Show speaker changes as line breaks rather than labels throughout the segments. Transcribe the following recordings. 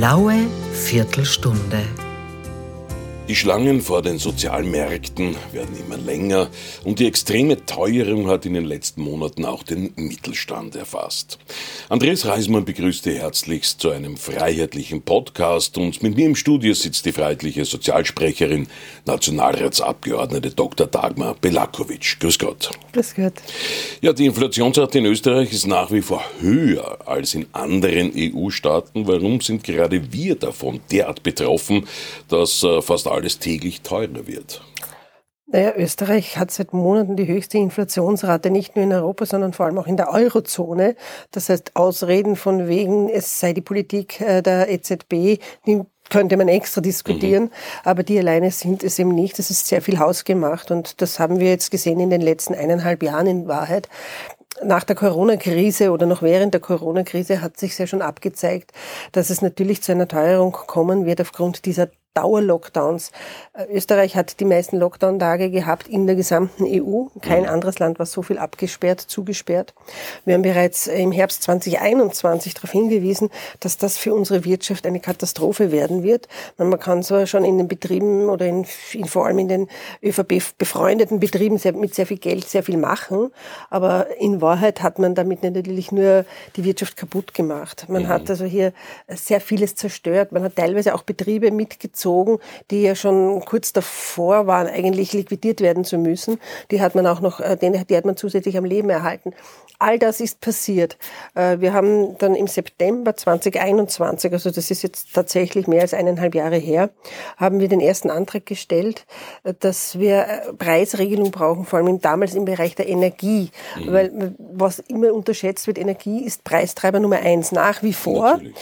blaue Viertelstunde.
Die Schlangen vor den Sozialmärkten werden immer länger und die extreme Teuerung hat in den letzten Monaten auch den Mittelstand erfasst. Andreas Reismann begrüßt Sie herzlichst zu einem freiheitlichen Podcast und mit mir im Studio sitzt die freiheitliche Sozialsprecherin, Nationalratsabgeordnete Dr. Dagmar Belakovic. Grüß Gott.
Grüß Gott.
Ja, die Inflationsrate in Österreich ist nach wie vor höher als in anderen EU-Staaten. Warum sind gerade wir davon derart betroffen, dass äh, fast alle alles täglich teurer wird.
Naja, Österreich hat seit Monaten die höchste Inflationsrate, nicht nur in Europa, sondern vor allem auch in der Eurozone. Das heißt, Ausreden von wegen, es sei die Politik äh, der EZB, die könnte man extra diskutieren, mhm. aber die alleine sind es eben nicht. Es ist sehr viel hausgemacht und das haben wir jetzt gesehen in den letzten eineinhalb Jahren in Wahrheit nach der Corona-Krise oder noch während der Corona-Krise hat sich ja schon abgezeigt, dass es natürlich zu einer Teuerung kommen wird aufgrund dieser Dauerlockdowns. Äh, Österreich hat die meisten Lockdown-Tage gehabt in der gesamten EU. Kein mhm. anderes Land war so viel abgesperrt, zugesperrt. Wir haben bereits im Herbst 2021 darauf hingewiesen, dass das für unsere Wirtschaft eine Katastrophe werden wird. Man kann zwar schon in den Betrieben oder in, in vor allem in den ÖVP befreundeten Betrieben sehr, mit sehr viel Geld sehr viel machen, aber in Wahrheit hat man damit natürlich nur die Wirtschaft kaputt gemacht. Man mhm. hat also hier sehr vieles zerstört. Man hat teilweise auch Betriebe mitgezogen gezogen, die ja schon kurz davor waren, eigentlich liquidiert werden zu müssen. Die hat man auch noch, äh, die hat man zusätzlich am Leben erhalten. All das ist passiert. Äh, wir haben dann im September 2021, also das ist jetzt tatsächlich mehr als eineinhalb Jahre her, haben wir den ersten Antrag gestellt, äh, dass wir Preisregelung brauchen, vor allem damals im Bereich der Energie. Mhm. Weil was immer unterschätzt wird, Energie ist Preistreiber Nummer eins nach wie vor. Natürlich.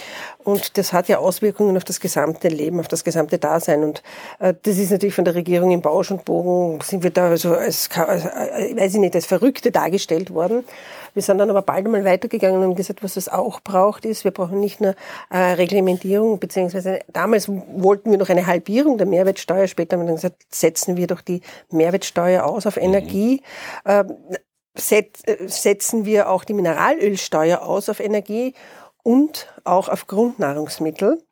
Und das hat ja Auswirkungen auf das gesamte Leben, auf das gesamte Dasein. Und äh, das ist natürlich von der Regierung im Bausch und Bogen, sind wir da also als, als äh, weiß ich nicht, als Verrückte dargestellt worden. Wir sind dann aber bald einmal weitergegangen und haben gesagt, was es auch braucht, ist, wir brauchen nicht nur äh, Reglementierung, beziehungsweise damals wollten wir noch eine Halbierung der Mehrwertsteuer, später haben wir dann gesagt, setzen wir doch die Mehrwertsteuer aus auf Energie. Mhm. Äh, setzen wir auch die Mineralölsteuer aus auf Energie und auch auf Grundnahrungsmittel.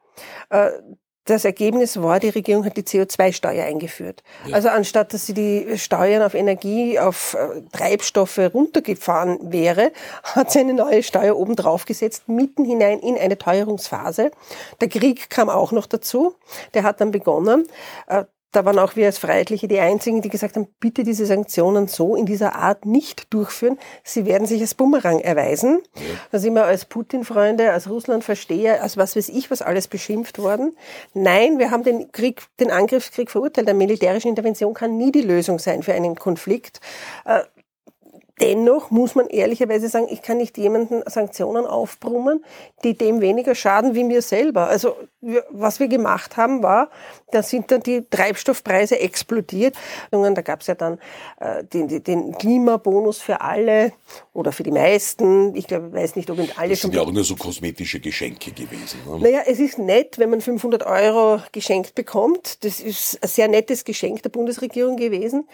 Äh, das Ergebnis war, die Regierung hat die CO2-Steuer eingeführt. Ja. Also anstatt, dass sie die Steuern auf Energie, auf äh, Treibstoffe runtergefahren wäre, hat sie eine neue Steuer oben drauf gesetzt, mitten hinein in eine Teuerungsphase. Der Krieg kam auch noch dazu. Der hat dann begonnen. Äh, da waren auch wir als Freiheitliche die Einzigen, die gesagt haben, bitte diese Sanktionen so in dieser Art nicht durchführen. Sie werden sich als Bumerang erweisen. Ja. Da sind wir als Putin-Freunde, als Russland-Versteher, als was weiß ich, was alles beschimpft worden. Nein, wir haben den Krieg, den Angriffskrieg verurteilt. Eine militärische Intervention kann nie die Lösung sein für einen Konflikt. Dennoch muss man ehrlicherweise sagen, ich kann nicht jemanden Sanktionen aufbrummen, die dem weniger schaden wie mir selber. Also was wir gemacht haben, war, da sind dann die Treibstoffpreise explodiert. Da gab es ja dann äh, den, den Klimabonus für alle oder für die meisten. Ich glaube, ich weiß nicht, ob in alle
das
schon...
Das sind ja auch nur so kosmetische Geschenke gewesen.
Ne? Naja, es ist nett, wenn man 500 Euro geschenkt bekommt. Das ist ein sehr nettes Geschenk der Bundesregierung gewesen.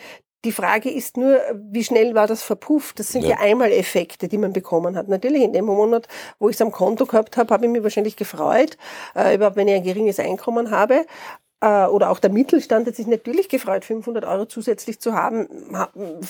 Die Frage ist nur, wie schnell war das verpufft? Das sind ja, ja Einmaleffekte, die man bekommen hat. Natürlich in dem Monat, wo ich es am Konto gehabt habe, habe ich mich wahrscheinlich gefreut, äh, überhaupt wenn ich ein geringes Einkommen habe oder auch der Mittelstand hat sich natürlich gefreut, 500 Euro zusätzlich zu haben,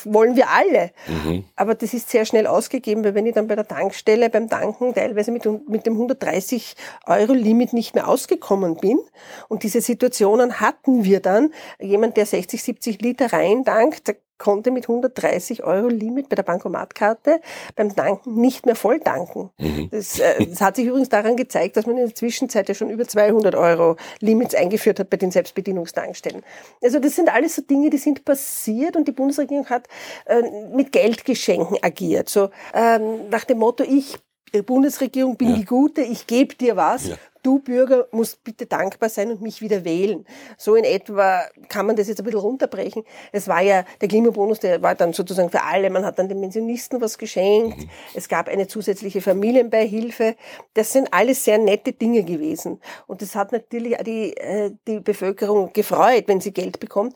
wollen wir alle. Mhm. Aber das ist sehr schnell ausgegeben, weil wenn ich dann bei der Tankstelle beim Tanken teilweise mit, mit dem 130 Euro Limit nicht mehr ausgekommen bin und diese Situationen hatten wir dann, jemand, der 60, 70 Liter rein tankt, konnte mit 130 Euro Limit bei der Bankomatkarte beim Tanken nicht mehr voll tanken. Mhm. Das, äh, das, hat sich übrigens daran gezeigt, dass man in der Zwischenzeit ja schon über 200 Euro Limits eingeführt hat bei den Selbstbedienungstankstellen. Also das sind alles so Dinge, die sind passiert und die Bundesregierung hat äh, mit Geldgeschenken agiert. So ähm, nach dem Motto, ich Bundesregierung bin ja. die Gute, ich gebe dir was, ja du Bürger musst bitte dankbar sein und mich wieder wählen. So in etwa kann man das jetzt ein bisschen runterbrechen. Es war ja, der Klimabonus, der war dann sozusagen für alle. Man hat dann den Pensionisten was geschenkt. Mhm. Es gab eine zusätzliche Familienbeihilfe. Das sind alles sehr nette Dinge gewesen. Und das hat natürlich auch die, äh, die Bevölkerung gefreut, wenn sie Geld bekommt.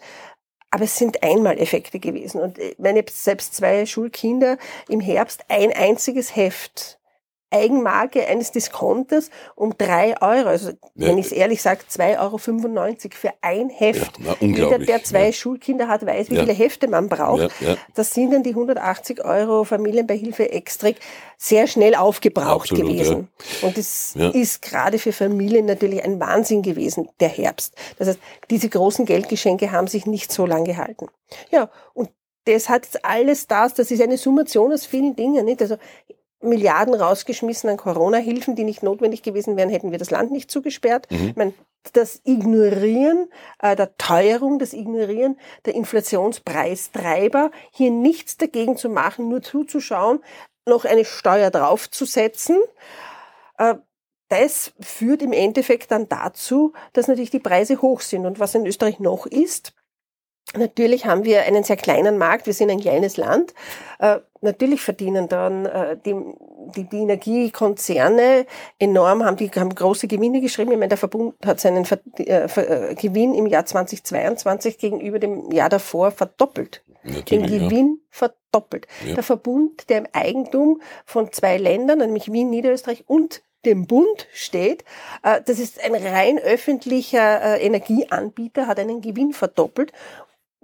Aber es sind Einmaleffekte gewesen. Und äh, meine selbst zwei Schulkinder im Herbst ein einziges Heft Eigenmarke eines Diskonters um drei Euro. Also, ja. wenn ich es ehrlich sage, 2,95 Euro für ein Heft.
Ja,
Jeder, der zwei ja. Schulkinder hat, weiß, wie viele Hefte man braucht. Das sind dann die 180 Euro Familienbeihilfe extra sehr schnell aufgebraucht Absolut, gewesen. Und es ist gerade für Familien natürlich ein Wahnsinn gewesen, der Herbst. Das heißt, diese großen Geldgeschenke haben sich nicht so lange gehalten. Ja, und das hat jetzt alles das, das ist eine Summation aus vielen Dingen, nicht? Also Milliarden rausgeschmissen an Corona-Hilfen, die nicht notwendig gewesen wären, hätten wir das Land nicht zugesperrt. Mhm. Ich meine, das Ignorieren äh, der Teuerung, das Ignorieren der Inflationspreistreiber, hier nichts dagegen zu machen, nur zuzuschauen, noch eine Steuer draufzusetzen, äh, das führt im Endeffekt dann dazu, dass natürlich die Preise hoch sind. Und was in Österreich noch ist, Natürlich haben wir einen sehr kleinen Markt, wir sind ein kleines Land. Äh, natürlich verdienen dann äh, die, die, die Energiekonzerne enorm, haben die haben große Gewinne geschrieben. Ich meine, der Verbund hat seinen Ver äh, Ver äh, Gewinn im Jahr 2022 gegenüber dem Jahr davor verdoppelt. Natürlich, Den Gewinn ja. verdoppelt. Ja. Der Verbund, der im Eigentum von zwei Ländern, nämlich Wien, Niederösterreich und dem Bund steht. Äh, das ist ein rein öffentlicher äh, Energieanbieter, hat einen Gewinn verdoppelt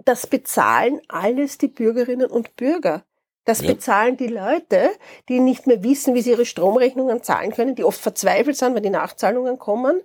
das bezahlen alles die Bürgerinnen und Bürger. Das ja. bezahlen die Leute, die nicht mehr wissen, wie sie ihre Stromrechnungen zahlen können, die oft verzweifelt sind, wenn die Nachzahlungen kommen,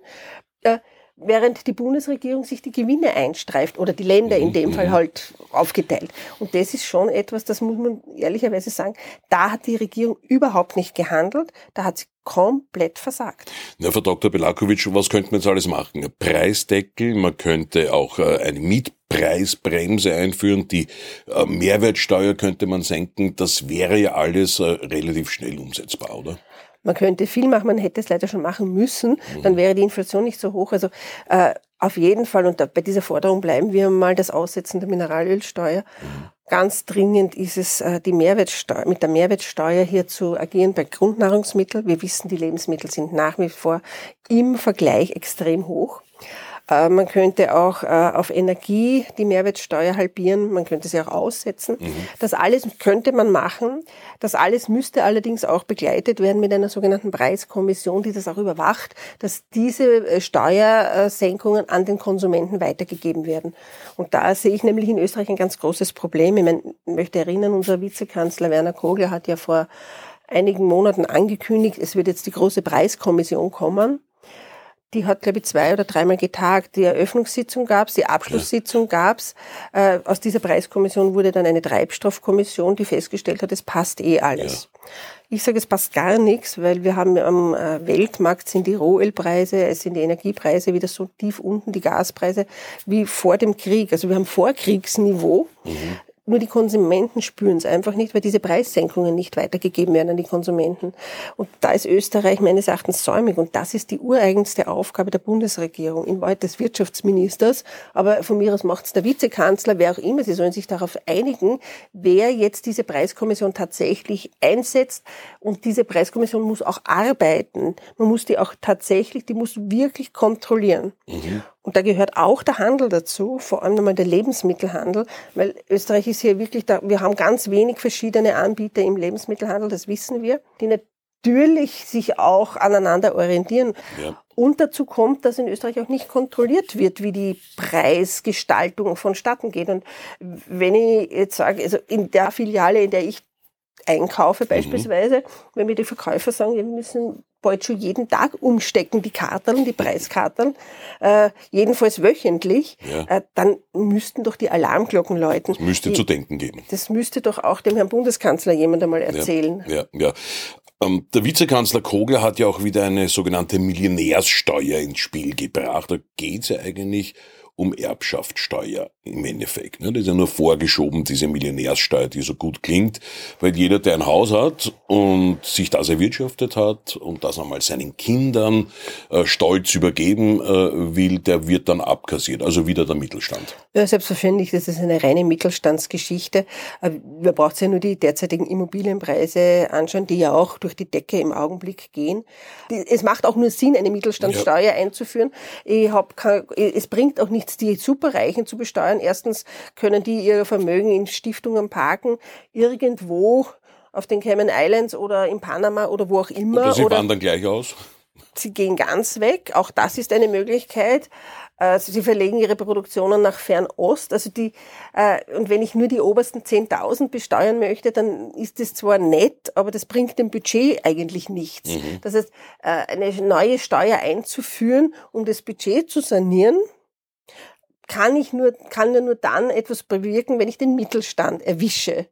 äh, während die Bundesregierung sich die Gewinne einstreift oder die Länder in dem Fall mhm. halt aufgeteilt. Und das ist schon etwas, das muss man ehrlicherweise sagen, da hat die Regierung überhaupt nicht gehandelt, da hat sie komplett versagt.
Na, Frau Dr. Belakovic, was könnte man jetzt alles machen? Preisdeckel, man könnte auch äh, eine Mietpreisbremse einführen, die äh, Mehrwertsteuer könnte man senken. Das wäre ja alles äh, relativ schnell umsetzbar, oder?
Man könnte viel machen, man hätte es leider schon machen müssen, dann wäre die Inflation nicht so hoch. Also äh, auf jeden Fall, und da, bei dieser Forderung bleiben wir mal, das Aussetzen der Mineralölsteuer. Ganz dringend ist es, äh, die Mehrwertsteuer, mit der Mehrwertsteuer hier zu agieren bei Grundnahrungsmitteln. Wir wissen, die Lebensmittel sind nach wie vor im Vergleich extrem hoch. Äh, man könnte auch äh, auf Energie die Mehrwertsteuer halbieren, man könnte sie auch aussetzen. Mhm. Das alles könnte man machen. Das alles müsste allerdings auch begleitet werden mit einer sogenannten Preiskommission, die das auch überwacht, dass diese äh, Steuersenkungen an den Konsumenten weitergegeben werden. Und da sehe ich nämlich in Österreich ein ganz großes Problem. Ich, meine, ich möchte erinnern, unser Vizekanzler Werner Kogler hat ja vor einigen Monaten angekündigt, es wird jetzt die große Preiskommission kommen. Die hat, glaube ich, zwei oder dreimal getagt. Die Eröffnungssitzung gab's, die Abschlusssitzung gab's. Äh, aus dieser Preiskommission wurde dann eine Treibstoffkommission, die festgestellt hat, es passt eh alles. Ja. Ich sage, es passt gar nichts, weil wir haben am äh, Weltmarkt sind die Rohölpreise, es sind die Energiepreise wieder so tief unten, die Gaspreise wie vor dem Krieg. Also wir haben Vorkriegsniveau. Mhm. Nur die Konsumenten spüren es einfach nicht, weil diese Preissenkungen nicht weitergegeben werden an die Konsumenten. Und da ist Österreich meines Erachtens säumig. Und das ist die ureigenste Aufgabe der Bundesregierung, in Wahrheit des Wirtschaftsministers. Aber von mir aus macht es der Vizekanzler, wer auch immer. Sie sollen sich darauf einigen, wer jetzt diese Preiskommission tatsächlich einsetzt. Und diese Preiskommission muss auch arbeiten. Man muss die auch tatsächlich, die muss wirklich kontrollieren. Mhm. Und da gehört auch der Handel dazu, vor allem nochmal der Lebensmittelhandel, weil Österreich ist hier wirklich da, wir haben ganz wenig verschiedene Anbieter im Lebensmittelhandel, das wissen wir, die natürlich sich auch aneinander orientieren. Ja. Und dazu kommt, dass in Österreich auch nicht kontrolliert wird, wie die Preisgestaltung vonstatten geht. Und wenn ich jetzt sage, also in der Filiale, in der ich einkaufe mhm. beispielsweise, mhm. wenn mir die Verkäufer sagen, wir müssen bald schon jeden Tag umstecken, die Karteln, die Preiskarteln, äh, jedenfalls wöchentlich, ja. äh, dann müssten doch die Alarmglocken läuten.
Das müsste
die,
zu denken geben.
Das müsste doch auch dem Herrn Bundeskanzler jemand einmal erzählen.
Ja, ja. ja. Ähm, der Vizekanzler Kogler hat ja auch wieder eine sogenannte Millionärssteuer ins Spiel gebracht. Da geht es ja eigentlich um Erbschaftssteuer im Endeffekt. Ne? Das ist ja nur vorgeschoben, diese Millionärssteuer, die so gut klingt, weil jeder, der ein Haus hat und sich das erwirtschaftet hat und das einmal seinen Kindern äh, stolz übergeben äh, will, der wird dann abkassiert, also wieder der Mittelstand.
Ja, selbstverständlich, das ist eine reine Mittelstandsgeschichte. Äh, wir brauchen ja nur die derzeitigen Immobilienpreise anschauen, die ja auch durch die Decke im Augenblick gehen. Es macht auch nur Sinn, eine Mittelstandssteuer ja. einzuführen. Ich hab, es bringt auch nichts nichts, die Superreichen zu besteuern. Erstens können die ihr Vermögen in Stiftungen parken, irgendwo auf den Cayman Islands oder in Panama oder wo auch immer.
Oder sie
oder
wandern gleich aus?
Sie gehen ganz weg. Auch das ist eine Möglichkeit. Also sie verlegen ihre Produktionen nach Fernost. Also die, äh, und wenn ich nur die obersten 10.000 besteuern möchte, dann ist das zwar nett, aber das bringt dem Budget eigentlich nichts. Mhm. Das heißt, äh, eine neue Steuer einzuführen, um das Budget zu sanieren, kann ich nur, kann nur dann etwas bewirken, wenn ich den Mittelstand erwische.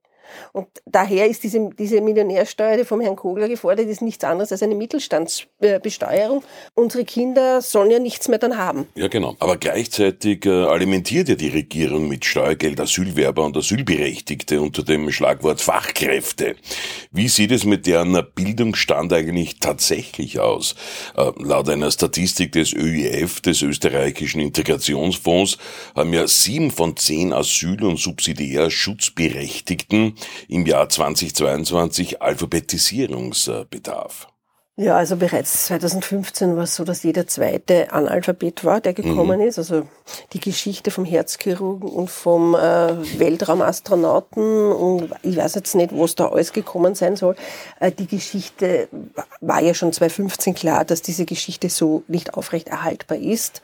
Und daher ist diese, diese Millionärsteuer, die vom Herrn Kogler gefordert ist, nichts anderes als eine Mittelstandsbesteuerung. Unsere Kinder sollen ja nichts mehr dann haben.
Ja, genau. Aber gleichzeitig äh, alimentiert ja die Regierung mit Steuergeld Asylwerber und Asylberechtigte unter dem Schlagwort Fachkräfte. Wie sieht es mit deren Bildungsstand eigentlich tatsächlich aus? Äh, laut einer Statistik des ÖIF, des österreichischen Integrationsfonds, haben ja sieben von zehn Asyl- und subsidiär Schutzberechtigten im Jahr 2022 Alphabetisierungsbedarf?
Ja, also bereits 2015 war es so, dass jeder zweite Analphabet war, der gekommen mhm. ist. Also die Geschichte vom Herzchirurgen und vom äh, Weltraumastronauten und ich weiß jetzt nicht, wo es da alles gekommen sein soll. Äh, die Geschichte war ja schon 2015 klar, dass diese Geschichte so nicht aufrecht erhaltbar ist.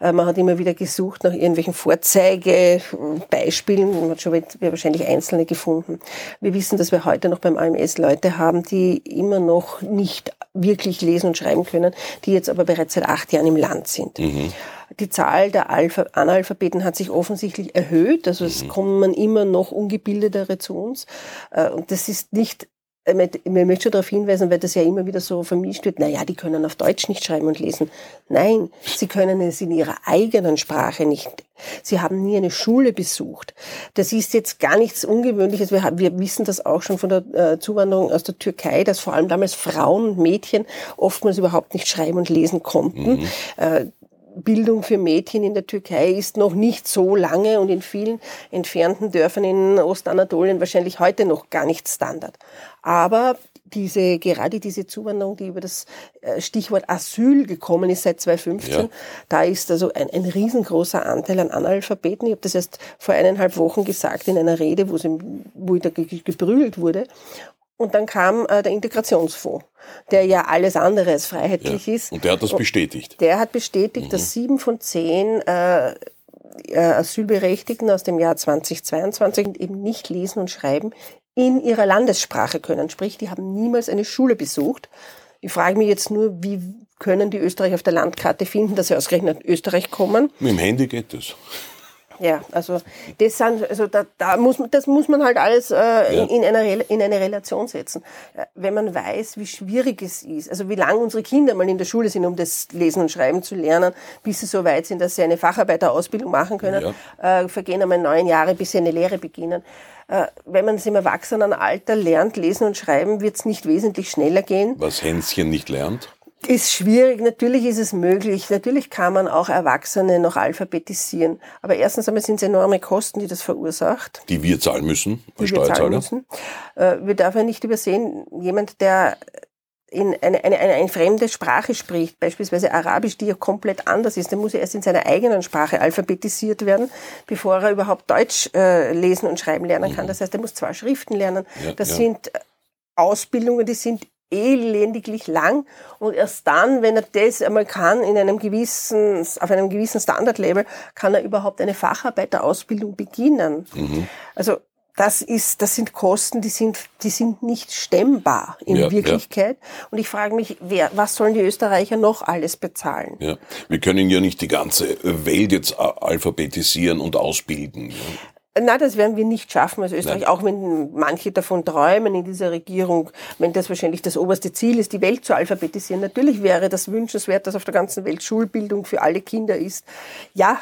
Äh, man hat immer wieder gesucht nach irgendwelchen Vorzeigebeispielen. Man hat schon wahrscheinlich einzelne gefunden. Wir wissen, dass wir heute noch beim AMS Leute haben, die immer noch nicht wirklich lesen und schreiben können, die jetzt aber bereits seit acht Jahren im Land sind. Mhm. Die Zahl der Alpha Analphabeten hat sich offensichtlich erhöht, also es mhm. kommen immer noch ungebildetere zu uns. Äh, und das ist nicht ich möchte schon darauf hinweisen, weil das ja immer wieder so vermischt wird, naja, die können auf Deutsch nicht schreiben und lesen. Nein, sie können es in ihrer eigenen Sprache nicht. Sie haben nie eine Schule besucht. Das ist jetzt gar nichts Ungewöhnliches. Wir, haben, wir wissen das auch schon von der äh, Zuwanderung aus der Türkei, dass vor allem damals Frauen und Mädchen oftmals überhaupt nicht schreiben und lesen konnten. Mhm. Bildung für Mädchen in der Türkei ist noch nicht so lange und in vielen entfernten Dörfern in Ostanatolien wahrscheinlich heute noch gar nicht Standard. Aber diese, gerade diese Zuwanderung, die über das äh, Stichwort Asyl gekommen ist seit 2015, ja. da ist also ein, ein riesengroßer Anteil an Analphabeten. Ich habe das erst vor eineinhalb Wochen gesagt in einer Rede, wo, sie, wo da gebrüllt wurde. Und dann kam äh, der Integrationsfonds, der ja alles andere als freiheitlich
ja.
ist.
Und der hat das bestätigt.
Der hat bestätigt, mhm. dass sieben von zehn äh, äh, Asylberechtigten aus dem Jahr 2022 eben nicht lesen und schreiben in ihrer Landessprache können. Sprich, die haben niemals eine Schule besucht. Ich frage mich jetzt nur, wie können die Österreich auf der Landkarte finden, dass sie ausgerechnet Österreich kommen?
Mit dem Handy geht das.
Ja, also das sind, also da, da muss man, das muss man halt alles äh, ja. in, in, einer, in eine Relation setzen. Äh, wenn man weiß, wie schwierig es ist, also wie lange unsere Kinder mal in der Schule sind, um das Lesen und Schreiben zu lernen, bis sie so weit sind, dass sie eine Facharbeiterausbildung machen können, ja. äh, vergehen einmal neun Jahre, bis sie eine Lehre beginnen. Äh, wenn man es im Erwachsenenalter lernt, lesen und schreiben, wird es nicht wesentlich schneller gehen.
Was Hänschen nicht lernt?
Ist schwierig. Natürlich ist es möglich. Natürlich kann man auch Erwachsene noch alphabetisieren. Aber erstens einmal sind es enorme Kosten, die das verursacht.
Die wir zahlen müssen,
als die wir zahlen müssen. Äh, wir dürfen nicht übersehen, jemand, der in eine, eine, eine, eine fremde Sprache spricht, beispielsweise Arabisch, die ja komplett anders ist, der muss ja erst in seiner eigenen Sprache alphabetisiert werden, bevor er überhaupt Deutsch äh, lesen und schreiben lernen kann. Mhm. Das heißt, er muss zwei Schriften lernen. Ja, das ja. sind Ausbildungen, die sind elendiglich lang und erst dann, wenn er das einmal kann, in einem gewissen, auf einem gewissen Standardlevel, kann er überhaupt eine Facharbeiterausbildung beginnen. Mhm. Also das ist, das sind Kosten, die sind, die sind nicht stemmbar in ja, Wirklichkeit. Ja. Und ich frage mich, wer, was sollen die Österreicher noch alles bezahlen?
Ja, wir können ja nicht die ganze Welt jetzt alphabetisieren und ausbilden.
Na, das werden wir nicht schaffen als Österreich, Nein. auch wenn manche davon träumen in dieser Regierung, wenn das wahrscheinlich das oberste Ziel ist, die Welt zu alphabetisieren. Natürlich wäre das wünschenswert, dass auf der ganzen Welt Schulbildung für alle Kinder ist. Ja,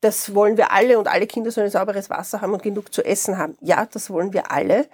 das wollen wir alle und alle Kinder sollen sauberes Wasser haben und genug zu essen haben. Ja, das wollen wir alle.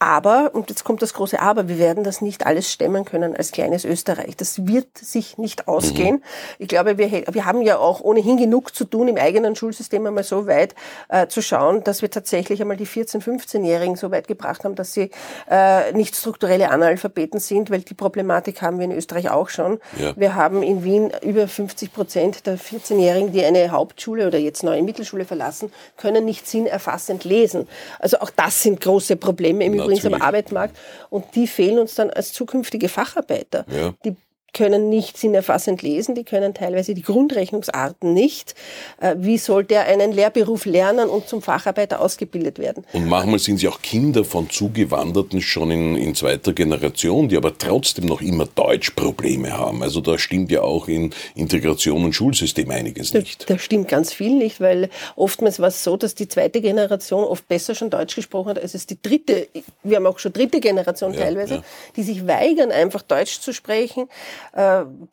Aber, und jetzt kommt das große Aber, wir werden das nicht alles stemmen können als kleines Österreich. Das wird sich nicht ausgehen. Mhm. Ich glaube, wir, wir haben ja auch ohnehin genug zu tun, im eigenen Schulsystem einmal so weit äh, zu schauen, dass wir tatsächlich einmal die 14-, 15-Jährigen so weit gebracht haben, dass sie äh, nicht strukturelle Analphabeten sind, weil die Problematik haben wir in Österreich auch schon. Ja. Wir haben in Wien über 50 Prozent der 14-Jährigen, die eine Hauptschule oder jetzt neue Mittelschule verlassen, können nicht sinnerfassend lesen. Also auch das sind große Probleme im übrigens am Arbeitsmarkt. Und die fehlen uns dann als zukünftige Facharbeiter.
Ja.
Die können nicht sinnerfassend lesen, die können teilweise die Grundrechnungsarten nicht. Äh, wie sollte er einen Lehrberuf lernen und zum Facharbeiter ausgebildet werden?
Und manchmal sind sie auch Kinder von Zugewanderten schon in, in zweiter Generation, die aber trotzdem noch immer Deutschprobleme haben. Also da stimmt ja auch in Integration und Schulsystem einiges nicht.
Da, da stimmt ganz viel nicht, weil oftmals war es so, dass die zweite Generation oft besser schon Deutsch gesprochen hat als es die dritte. Wir haben auch schon dritte Generation
Ja,
teilweise,
ja.
die sich weigern, einfach Deutsch zu sprechen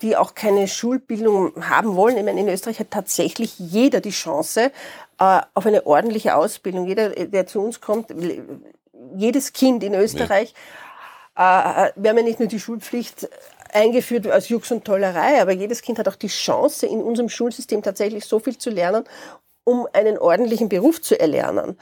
die auch keine Schulbildung haben wollen. Ich meine, in Österreich hat tatsächlich jeder die Chance äh, auf eine ordentliche Ausbildung. Jeder, der zu uns kommt, jedes Kind in Österreich, äh, wir haben ja nicht nur die Schulpflicht eingeführt als Jux und Tollerei, aber jedes Kind hat auch die Chance, in unserem Schulsystem tatsächlich so viel zu lernen, um einen ordentlichen Beruf zu erlernen.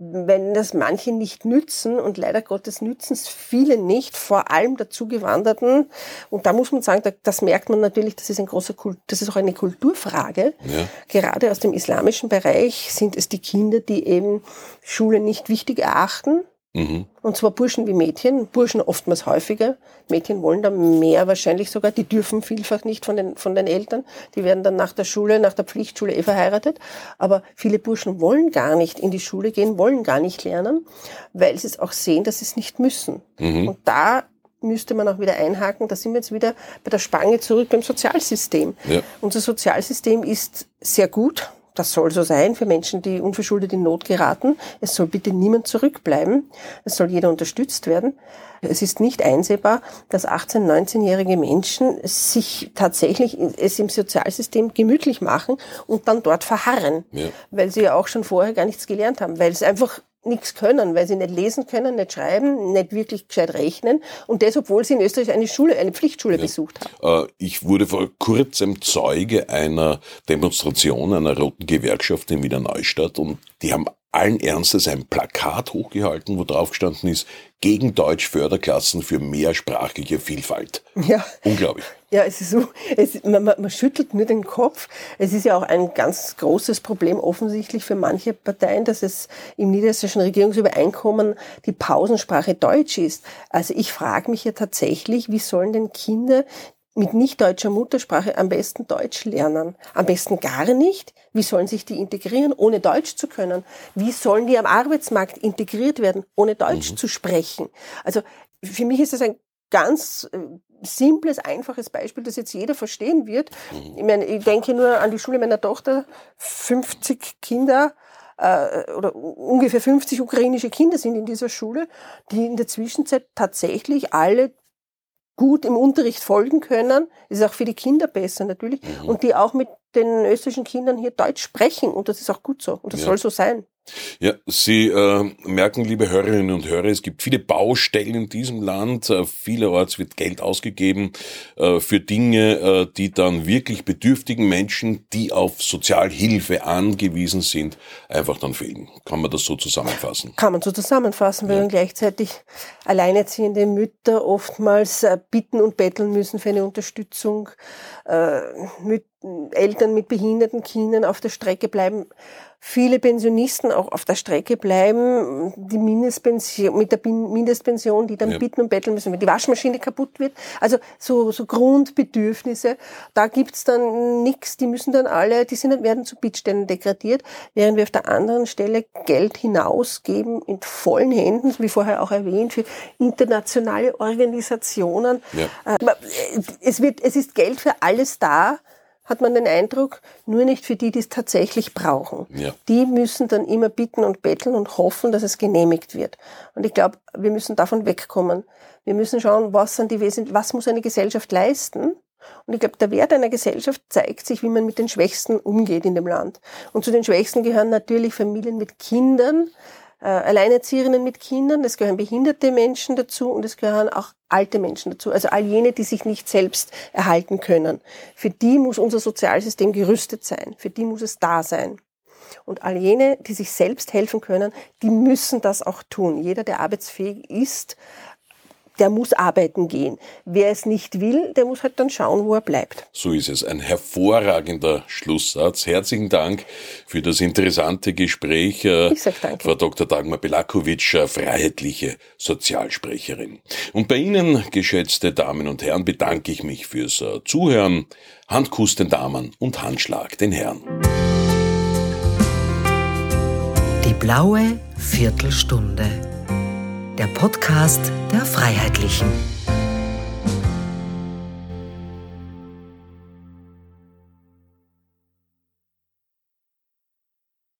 Wenn das manche nicht nützen und leider Gottes nützen es viele nicht, vor allem dazu Gewanderten. Und da muss man sagen, da, das merkt man natürlich, das ist ein großer Kult, das ist auch eine Kulturfrage.
Ja.
Gerade aus dem islamischen Bereich sind es die Kinder, die eben Schule nicht wichtig erachten.
Mhm.
Und zwar Burschen wie Mädchen, Burschen oftmals häufiger. Mädchen wollen da mehr wahrscheinlich sogar, die dürfen vielfach nicht von den, von den Eltern. Die werden dann nach der Schule, nach der Pflichtschule eh verheiratet. Aber viele Burschen wollen gar nicht in die Schule gehen, wollen gar nicht lernen, weil sie es auch sehen, dass sie es nicht müssen.
Mhm.
Und da müsste man auch wieder einhaken, da sind wir jetzt wieder bei der Spange zurück beim Sozialsystem.
Ja.
Unser Sozialsystem ist sehr gut. Das soll so sein für Menschen, die unverschuldet in Not geraten. Es soll bitte niemand zurückbleiben. Es soll jeder unterstützt werden. Es ist nicht einsehbar, dass 18-, 19-jährige Menschen sich tatsächlich es im Sozialsystem gemütlich machen und dann dort verharren,
Ja.
weil sie ja auch schon vorher gar nichts gelernt haben, weil es einfach nichts können, weil sie nicht lesen können, nicht schreiben, nicht wirklich gescheit rechnen und das, obwohl sie in Österreich eine Schule, eine Pflichtschule besucht haben.
Äh, Ich wurde vor kurzem Zeuge einer Demonstration einer roten Gewerkschaft in Wiener Neustadt und die haben allen Ernstes ein Plakat hochgehalten, wo drauf gestanden ist, gegen Deutsch Förderklassen für mehrsprachige Vielfalt.
Ja.
Unglaublich.
Ja, es ist so, es, man, man, schüttelt nur den Kopf. Es ist ja auch ein ganz großes Problem offensichtlich für manche Parteien, dass es im niedersächsischen Regierungsübereinkommen die Pausensprache Deutsch ist. Also ich frage mich ja tatsächlich, wie sollen denn Kinder mit nicht deutscher Muttersprache am besten Deutsch lernen? Am besten gar nicht? Wie sollen sich die integrieren, ohne Deutsch zu können? Wie sollen die am Arbeitsmarkt integriert werden, ohne Deutsch zu sprechen? Also für mich ist das ein ganz äh, simples, einfaches Beispiel, das jetzt jeder verstehen wird. Ich meine, ich denke nur an die Schule meiner Tochter, 50 Kinder äh, oder ungefähr 50 ukrainische Kinder sind in dieser Schule, die in der Zwischenzeit tatsächlich alle gut im Unterricht folgen können. Das ist auch für die Kinder besser natürlich. Und die auch mit den österreichischen Kindern hier Deutsch sprechen. Und das ist auch gut so. Und das
Ja.
soll so sein.
Ja, Sie äh, merken, liebe Hörerinnen und Hörer, es gibt viele Baustellen in diesem Land. Äh, vielerorts wird Geld ausgegeben äh, für Dinge, äh, die dann wirklich bedürftigen Menschen, die auf Sozialhilfe angewiesen sind, einfach dann fehlen. Kann man das so zusammenfassen?
Kann man so zusammenfassen, weil dann gleichzeitig alleinerziehende Mütter oftmals äh, bitten und betteln müssen für eine Unterstützung, äh, mit Eltern mit behinderten Kindern auf der Strecke bleiben, viele Pensionisten auch auf der Strecke bleiben, die Mindestpension, mit der Mindestpension, die dann
Ja.
bitten und betteln müssen, wenn die Waschmaschine kaputt wird. Also so, so Grundbedürfnisse, da gibt's dann nichts, die müssen dann alle, die sind, werden zu Bittstellen degradiert, während wir auf der anderen Stelle Geld hinausgeben in vollen Händen, wie vorher auch erwähnt, für internationale Organisationen.
Ja.
Äh, Es, wird, es ist Geld für alles da, hat man den Eindruck, nur nicht für die, die es tatsächlich brauchen.
Ja.
Die müssen dann immer bitten und betteln und hoffen, dass es genehmigt wird. Und ich glaube, wir müssen davon wegkommen. Wir müssen schauen, was, sind die Wesen was muss eine Gesellschaft leisten. Und ich glaube, der Wert einer Gesellschaft zeigt sich, wie man mit den Schwächsten umgeht in dem Land. Und zu den Schwächsten gehören natürlich Familien mit Kindern, Alleinerzieherinnen mit Kindern, es gehören behinderte Menschen dazu und es gehören auch alte Menschen dazu, also all jene, die sich nicht selbst erhalten können. Für die muss unser Sozialsystem gerüstet sein, für die muss es da sein. Und all jene, die sich selbst helfen können, die müssen das auch tun. Jeder, der arbeitsfähig ist, der muss arbeiten gehen. Wer es nicht will, der muss halt dann schauen, wo er bleibt.
So ist es. Ein hervorragender Schlusssatz. Herzlichen Dank für das interessante Gespräch.
Äh, ich sag danke.
Frau Dr. Dagmar Belakovic, äh, freiheitliche Sozialsprecherin. Und bei Ihnen, geschätzte Damen und Herren, bedanke ich mich fürs äh, Zuhören. Handkuss den Damen und Handschlag den Herren.
Die blaue Viertelstunde der Podcast der Freiheitlichen.